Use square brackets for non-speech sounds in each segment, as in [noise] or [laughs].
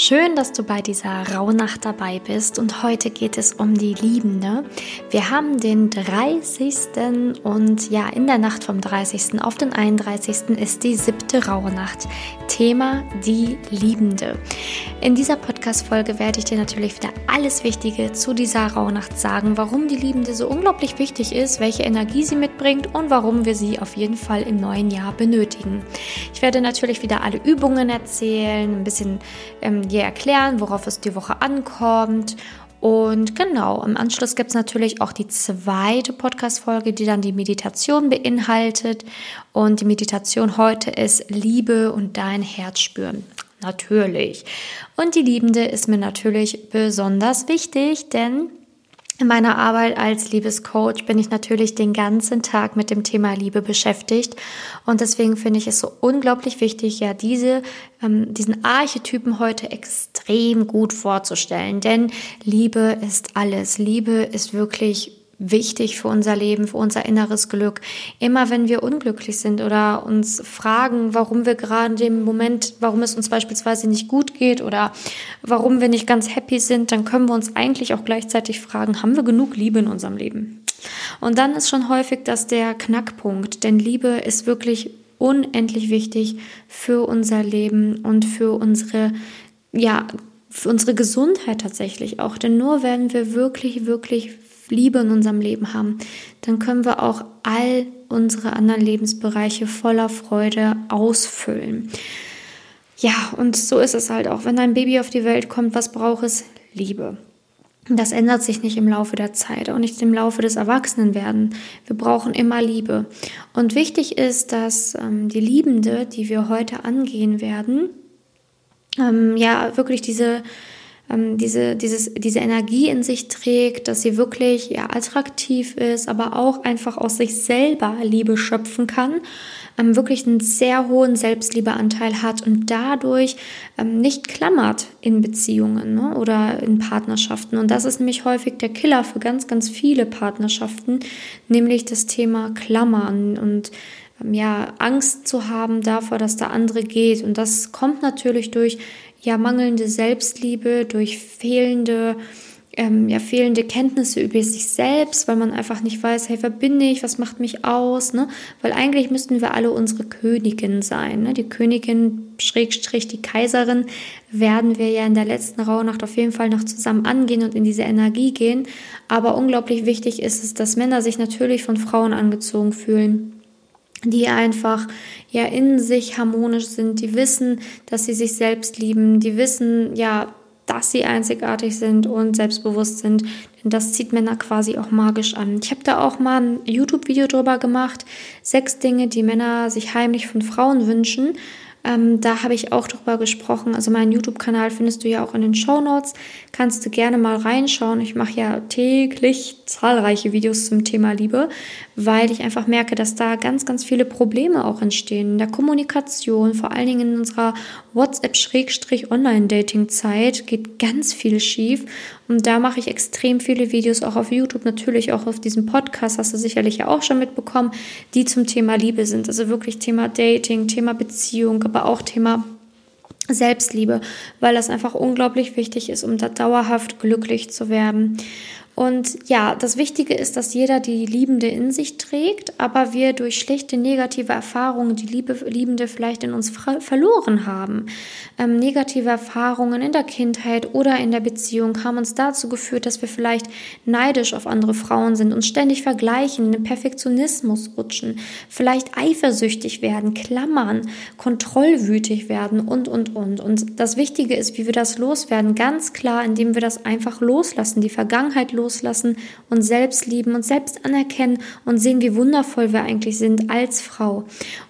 Schön, dass du bei dieser Rauhnacht dabei bist und heute geht es um die Liebende. Wir haben den 30. und ja, in der Nacht vom 30. auf den 31. ist die siebte Rauhnacht. Thema die Liebende. In dieser Podcast-Folge werde ich dir natürlich wieder alles Wichtige zu dieser Rauhnacht sagen, warum die Liebende so unglaublich wichtig ist, welche Energie sie mitbringt und warum wir sie auf jeden Fall im neuen Jahr benötigen. Ich werde natürlich wieder alle Übungen erzählen, ein bisschen ähm, dir erklären, worauf es die Woche ankommt. Und genau, im Anschluss gibt es natürlich auch die zweite Podcast-Folge, die dann die Meditation beinhaltet. Und die Meditation heute ist Liebe und dein Herz spüren. Natürlich. Und die Liebende ist mir natürlich besonders wichtig, denn in meiner Arbeit als Liebescoach bin ich natürlich den ganzen Tag mit dem Thema Liebe beschäftigt und deswegen finde ich es so unglaublich wichtig, ja diese ähm, diesen Archetypen heute extrem gut vorzustellen, denn Liebe ist alles. Liebe ist wirklich wichtig für unser Leben, für unser inneres Glück. Immer wenn wir unglücklich sind oder uns fragen, warum wir gerade in dem Moment, warum es uns beispielsweise nicht gut geht oder warum wir nicht ganz happy sind, dann können wir uns eigentlich auch gleichzeitig fragen, haben wir genug Liebe in unserem Leben? Und dann ist schon häufig das der Knackpunkt, denn Liebe ist wirklich unendlich wichtig für unser Leben und für unsere ja, für unsere Gesundheit tatsächlich auch. Denn nur wenn wir wirklich, wirklich Liebe in unserem Leben haben, dann können wir auch all unsere anderen Lebensbereiche voller Freude ausfüllen. Ja, und so ist es halt auch. Wenn ein Baby auf die Welt kommt, was braucht es? Liebe. Das ändert sich nicht im Laufe der Zeit, auch nicht im Laufe des Erwachsenenwerden. Wir brauchen immer Liebe. Und wichtig ist, dass ähm, die Liebende, die wir heute angehen werden, ähm, ja wirklich diese ähm, diese, dieses, diese Energie in sich trägt, dass sie wirklich ja, attraktiv ist, aber auch einfach aus sich selber Liebe schöpfen kann, ähm, wirklich einen sehr hohen Selbstliebeanteil hat und dadurch ähm, nicht klammert in Beziehungen ne, oder in Partnerschaften. Und das ist nämlich häufig der Killer für ganz, ganz viele Partnerschaften, nämlich das Thema Klammern und ähm, ja, Angst zu haben davor, dass der andere geht. Und das kommt natürlich durch ja mangelnde Selbstliebe, durch fehlende ähm, ja, fehlende Kenntnisse über sich selbst, weil man einfach nicht weiß, hey, wer bin ich, was macht mich aus, ne? Weil eigentlich müssten wir alle unsere Königin sein, ne? Die Königin, Schrägstrich, die Kaiserin, werden wir ja in der letzten Rauhnacht auf jeden Fall noch zusammen angehen und in diese Energie gehen. Aber unglaublich wichtig ist es, dass Männer sich natürlich von Frauen angezogen fühlen die einfach ja in sich harmonisch sind, die wissen, dass sie sich selbst lieben, die wissen ja, dass sie einzigartig sind und selbstbewusst sind. Denn das zieht Männer quasi auch magisch an. Ich habe da auch mal ein YouTube-Video drüber gemacht. Sechs Dinge, die Männer sich heimlich von Frauen wünschen. Ähm, da habe ich auch drüber gesprochen. Also meinen YouTube-Kanal findest du ja auch in den Show Notes. Kannst du gerne mal reinschauen. Ich mache ja täglich zahlreiche Videos zum Thema Liebe, weil ich einfach merke, dass da ganz, ganz viele Probleme auch entstehen in der Kommunikation, vor allen Dingen in unserer WhatsApp-Online-Dating-Zeit geht ganz viel schief. Und da mache ich extrem viele Videos, auch auf YouTube, natürlich auch auf diesem Podcast, hast du sicherlich ja auch schon mitbekommen, die zum Thema Liebe sind. Also wirklich Thema Dating, Thema Beziehung, aber auch Thema Selbstliebe, weil das einfach unglaublich wichtig ist, um da dauerhaft glücklich zu werden. Und ja, das Wichtige ist, dass jeder die Liebende in sich trägt, aber wir durch schlechte negative Erfahrungen die Liebe, Liebende vielleicht in uns verloren haben. Ähm, negative Erfahrungen in der Kindheit oder in der Beziehung haben uns dazu geführt, dass wir vielleicht neidisch auf andere Frauen sind, uns ständig vergleichen, in den Perfektionismus rutschen, vielleicht eifersüchtig werden, klammern, kontrollwütig werden und, und, und. Und das Wichtige ist, wie wir das loswerden, ganz klar, indem wir das einfach loslassen, die Vergangenheit loslassen loslassen, und selbst lieben, und selbst anerkennen und sehen, wie wundervoll wir eigentlich sind als Frau.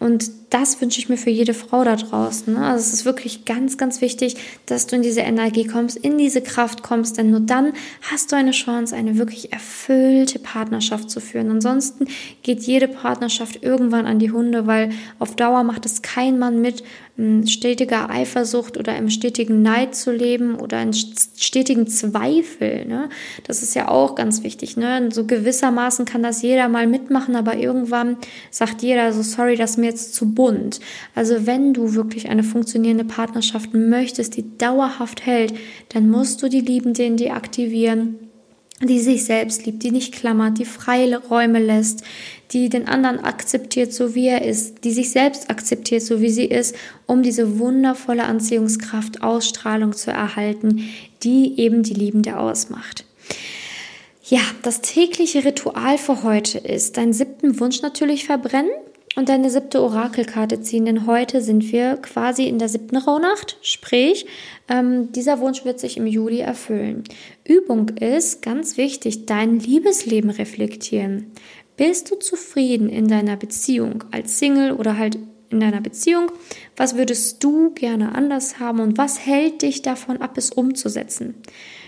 Und das wünsche ich mir für jede Frau da draußen. Ne? Also es ist wirklich ganz, ganz wichtig, dass du in diese Energie kommst, in diese Kraft kommst, denn nur dann hast du eine Chance, eine wirklich erfüllte Partnerschaft zu führen. Ansonsten geht jede Partnerschaft irgendwann an die Hunde, weil auf Dauer macht es kein Mann mit, in stetiger Eifersucht oder im stetigen Neid zu leben oder in stetigen Zweifel. Ne? Das ist ja auch ganz wichtig. Ne? So gewissermaßen kann das jeder mal mitmachen, aber irgendwann sagt jeder so, sorry, das ist mir jetzt zu bunt Bund. Also wenn du wirklich eine funktionierende Partnerschaft möchtest, die dauerhaft hält, dann musst du die Liebende in dir aktivieren die sich selbst liebt, die nicht klammert, die freie Räume lässt, die den anderen akzeptiert, so wie er ist, die sich selbst akzeptiert, so wie sie ist, um diese wundervolle Anziehungskraft, Ausstrahlung zu erhalten, die eben die Liebende ausmacht. Ja, das tägliche Ritual für heute ist, deinen siebten Wunsch natürlich verbrennen und deine siebte Orakelkarte ziehen, denn heute sind wir quasi in der siebten Rauhnacht, sprich, ähm, dieser Wunsch wird sich im Juli erfüllen. Übung ist, ganz wichtig, dein Liebesleben reflektieren. Bist du zufrieden in deiner Beziehung als Single oder halt in deiner Beziehung? Was würdest du gerne anders haben und was hält dich davon ab, es umzusetzen?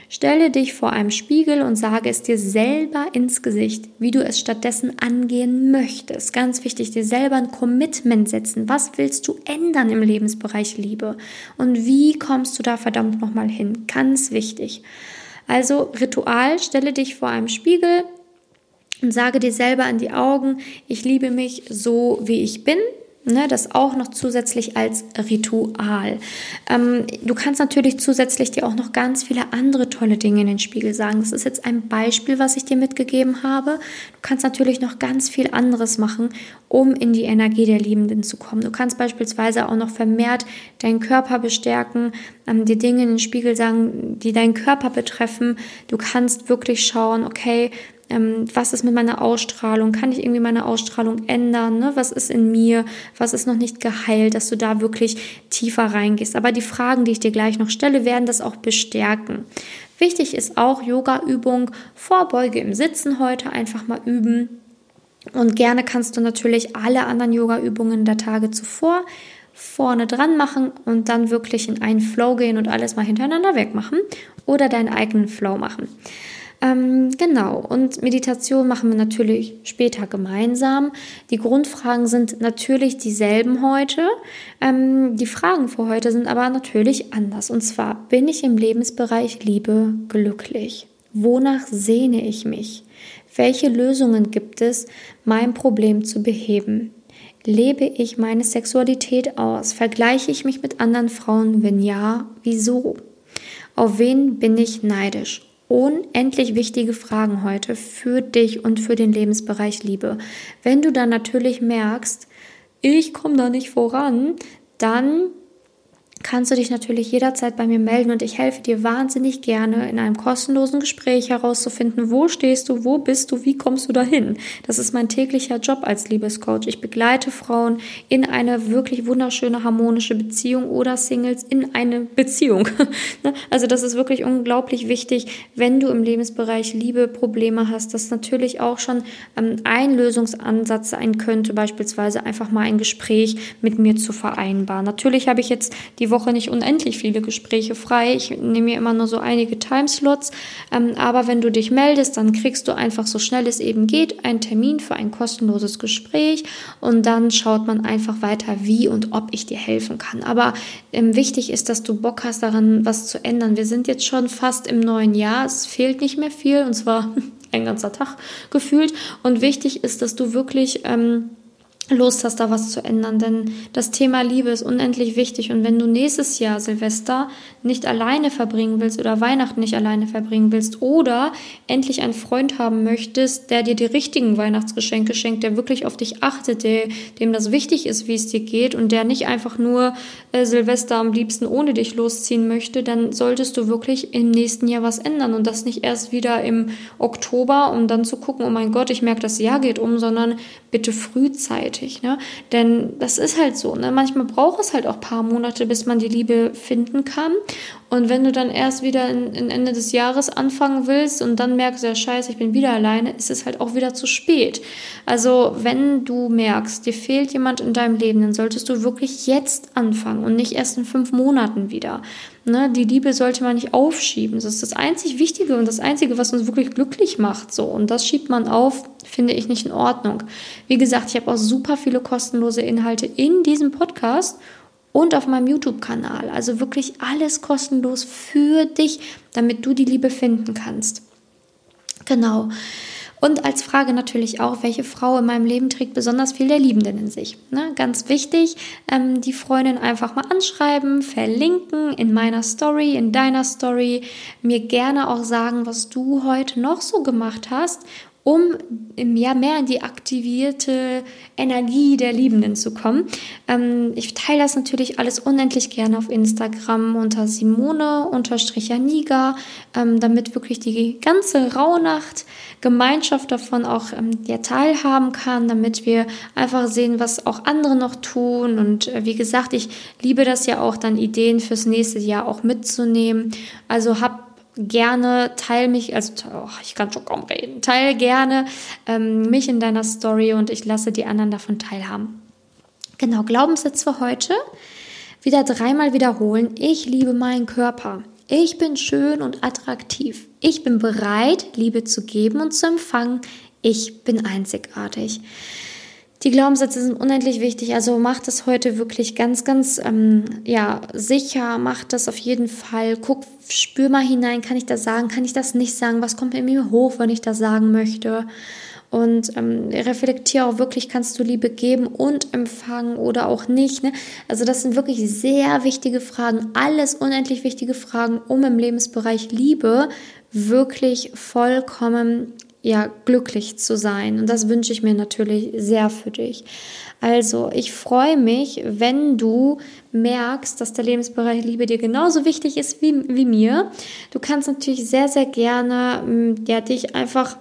Stelle dich vor einem Spiegel und sage es dir selber ins Gesicht, wie du es stattdessen angehen möchtest. Ganz wichtig, dir selber ein Commitment setzen. Was willst du ändern im Lebensbereich Liebe? Und wie kommst du da verdammt nochmal hin? Ganz wichtig. Also Ritual, stelle dich vor einem Spiegel und sage dir selber in die Augen, ich liebe mich so, wie ich bin. Ne, das auch noch zusätzlich als Ritual. Ähm, du kannst natürlich zusätzlich dir auch noch ganz viele andere tolle Dinge in den Spiegel sagen. Das ist jetzt ein Beispiel, was ich dir mitgegeben habe. Du kannst natürlich noch ganz viel anderes machen, um in die Energie der Liebenden zu kommen. Du kannst beispielsweise auch noch vermehrt deinen Körper bestärken, ähm, dir Dinge in den Spiegel sagen, die deinen Körper betreffen. Du kannst wirklich schauen, okay, ähm, was ist mit meiner Ausstrahlung? Kann ich irgendwie meine Ausstrahlung ändern? Ne? Was ist in mir? Was ist noch nicht geheilt? Dass du da wirklich tiefer reingehst. Aber die Fragen, die ich dir gleich noch stelle, werden das auch bestärken. Wichtig ist auch Yoga-Übung, Vorbeuge im Sitzen heute einfach mal üben. Und gerne kannst du natürlich alle anderen Yoga-Übungen der Tage zuvor vorne dran machen und dann wirklich in einen Flow gehen und alles mal hintereinander wegmachen oder deinen eigenen Flow machen. Ähm, genau, und Meditation machen wir natürlich später gemeinsam. Die Grundfragen sind natürlich dieselben heute. Ähm, die Fragen für heute sind aber natürlich anders. Und zwar, bin ich im Lebensbereich Liebe glücklich? Wonach sehne ich mich? Welche Lösungen gibt es, mein Problem zu beheben? Lebe ich meine Sexualität aus? Vergleiche ich mich mit anderen Frauen? Wenn ja, wieso? Auf wen bin ich neidisch? Unendlich wichtige Fragen heute für dich und für den Lebensbereich Liebe. Wenn du dann natürlich merkst, ich komme da nicht voran, dann kannst du dich natürlich jederzeit bei mir melden und ich helfe dir wahnsinnig gerne in einem kostenlosen Gespräch herauszufinden, wo stehst du, wo bist du, wie kommst du dahin. Das ist mein täglicher Job als Liebescoach. Ich begleite Frauen in eine wirklich wunderschöne harmonische Beziehung oder Singles in eine Beziehung. [laughs] Ne? also das ist wirklich unglaublich wichtig, wenn du im Lebensbereich Liebe Probleme hast, dass natürlich auch schon ähm, ein Lösungsansatz sein könnte, beispielsweise einfach mal ein Gespräch mit mir zu vereinbaren. Natürlich habe ich jetzt die die Woche nicht unendlich viele Gespräche frei. Ich nehme mir immer nur so einige Timeslots. Ähm, aber wenn du dich meldest, dann kriegst du einfach so schnell es eben geht einen Termin für ein kostenloses Gespräch und dann schaut man einfach weiter, wie und ob ich dir helfen kann. Aber ähm, wichtig ist, dass du Bock hast daran, was zu ändern. Wir sind jetzt schon fast im neuen Jahr. Es fehlt nicht mehr viel und zwar [laughs] ein ganzer Tag gefühlt. Und wichtig ist, dass du wirklich ähm, Lust hast, da was zu ändern. Denn das Thema Liebe ist unendlich wichtig. Und wenn du nächstes Jahr Silvester nicht alleine verbringen willst oder Weihnachten nicht alleine verbringen willst oder endlich einen Freund haben möchtest, der dir die richtigen Weihnachtsgeschenke schenkt, der wirklich auf dich achtet, der, dem das wichtig ist, wie es dir geht und der nicht einfach nur äh, Silvester am liebsten ohne dich losziehen möchte, dann solltest du wirklich im nächsten Jahr was ändern und das nicht erst wieder im Oktober, um dann zu gucken, oh mein Gott, ich merke, das Jahr geht um, sondern bitte frühzeitig nötig, ne? Denn das ist halt so, ne? Manchmal braucht es halt auch ein paar Monate, bis man die Liebe finden kann. Und wenn du dann erst wieder in, in Ende des Jahres anfangen willst und dann merkst, ja scheiße, ich bin wieder alleine, ist es halt auch wieder zu spät. Also wenn du merkst, dir fehlt jemand in deinem Leben, dann solltest du wirklich jetzt anfangen und nicht erst in fünf Monaten wieder. Ne? Die Liebe sollte man nicht aufschieben. Das ist das einzig Wichtige und das Einzige, was uns wirklich glücklich macht. So. Und das schiebt man auf, finde ich nicht in Ordnung. Wie gesagt, ich habe auch super viele kostenlose Inhalte in diesem Podcast und auf meinem YouTube-Kanal. Also wirklich alles kostenlos für dich, damit du die Liebe finden kannst. Genau. Und als Frage natürlich auch, welche Frau in meinem Leben trägt besonders viel der Liebenden in sich. Ne? Ganz wichtig, ähm, die Freundin einfach mal anschreiben, verlinken in meiner Story, in deiner Story, mir gerne auch sagen, was du heute noch so gemacht hast um ja, mehr in die aktivierte Energie der Liebenden zu kommen. Ähm, ich teile das natürlich alles unendlich gerne auf Instagram unter Simone-Janiga, ähm, damit wirklich die ganze Rauhnacht-Gemeinschaft davon auch ähm, ja, teilhaben kann, damit wir einfach sehen, was auch andere noch tun. Und äh, wie gesagt, ich liebe das ja auch, dann Ideen fürs nächste Jahr auch mitzunehmen. Also habt gerne, teil mich, also oh, ich kann schon kaum reden, teil gerne ähm, mich in deiner Story und ich lasse die anderen davon teilhaben. Genau, Glaubenssatz für heute. Wieder dreimal wiederholen. Ich liebe meinen Körper. Ich bin schön und attraktiv. Ich bin bereit, Liebe zu geben und zu empfangen. Ich bin einzigartig. Die Glaubenssätze sind unendlich wichtig, also mach das heute wirklich ganz, ganz ähm, ja, sicher, mach das auf jeden Fall. Guck, spür mal hinein, kann ich das sagen, kann ich das nicht sagen, was kommt in mir hoch, wenn ich das sagen möchte. Und ähm, reflektiere auch wirklich, kannst du Liebe geben und empfangen oder auch nicht. Ne? Also das sind wirklich sehr wichtige Fragen, alles unendlich wichtige Fragen, um im Lebensbereich Liebe wirklich vollkommen ja, glücklich zu sein. Und das wünsche ich mir natürlich sehr für dich. Also, ich freue mich, wenn du merkst, dass der Lebensbereich Liebe dir genauso wichtig ist wie, wie mir. Du kannst natürlich sehr, sehr gerne mm, ja, dich einfach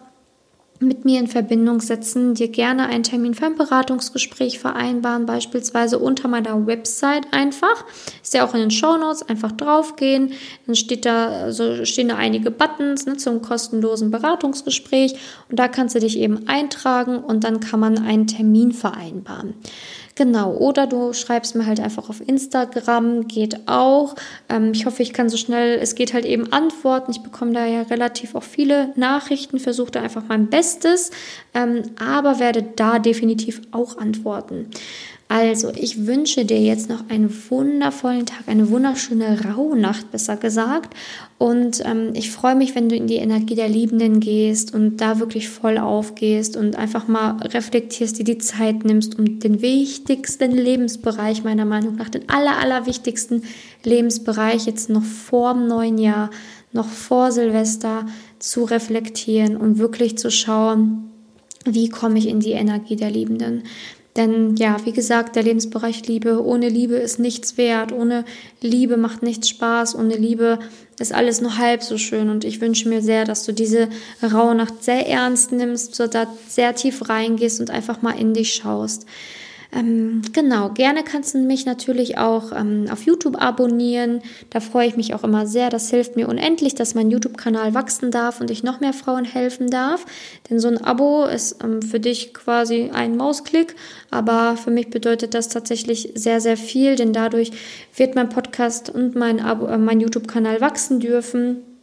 mit mir in Verbindung setzen, dir gerne einen Termin für ein Beratungsgespräch vereinbaren, beispielsweise unter meiner Website einfach. Ist ja auch in den Show Notes, einfach draufgehen. Dann steht da, also stehen da einige Buttons ne, zum kostenlosen Beratungsgespräch und da kannst du dich eben eintragen und dann kann man einen Termin vereinbaren. Genau, oder du schreibst mir halt einfach auf Instagram, geht auch. Ähm, ich hoffe, ich kann so schnell, es geht halt eben antworten. Ich bekomme da ja relativ auch viele Nachrichten, versuche da einfach mein Bestes, ähm, aber werde da definitiv auch antworten. Also, ich wünsche dir jetzt noch einen wundervollen Tag, eine wunderschöne Rauhnacht, besser gesagt. Und ähm, ich freue mich, wenn du in die Energie der Liebenden gehst und da wirklich voll aufgehst und einfach mal reflektierst, dir die Zeit nimmst, um den wichtigsten Lebensbereich, meiner Meinung nach, den aller, allerwichtigsten Lebensbereich jetzt noch vor dem neuen Jahr, noch vor Silvester zu reflektieren und wirklich zu schauen, wie komme ich in die Energie der Liebenden? Denn ja, wie gesagt, der Lebensbereich Liebe, ohne Liebe ist nichts wert, ohne Liebe macht nichts Spaß, ohne Liebe ist alles nur halb so schön. Und ich wünsche mir sehr, dass du diese raue Nacht sehr ernst nimmst, so da sehr tief reingehst und einfach mal in dich schaust. Ähm, genau, gerne kannst du mich natürlich auch ähm, auf YouTube abonnieren. Da freue ich mich auch immer sehr. Das hilft mir unendlich, dass mein YouTube-Kanal wachsen darf und ich noch mehr Frauen helfen darf. Denn so ein Abo ist ähm, für dich quasi ein Mausklick, aber für mich bedeutet das tatsächlich sehr, sehr viel, denn dadurch wird mein Podcast und mein, äh, mein YouTube-Kanal wachsen dürfen.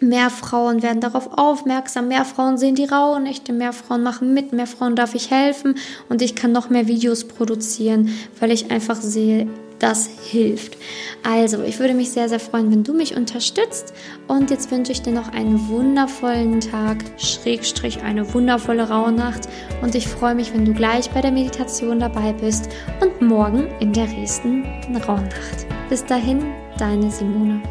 Mehr Frauen werden darauf aufmerksam, mehr Frauen sehen die Rauhnächte, mehr Frauen machen mit, mehr Frauen darf ich helfen und ich kann noch mehr Videos produzieren, weil ich einfach sehe, das hilft. Also, ich würde mich sehr, sehr freuen, wenn du mich unterstützt. Und jetzt wünsche ich dir noch einen wundervollen Tag, Schrägstrich, eine wundervolle Rauhnacht. Und ich freue mich, wenn du gleich bei der Meditation dabei bist und morgen in der nächsten Rauhnacht. Bis dahin, deine Simone.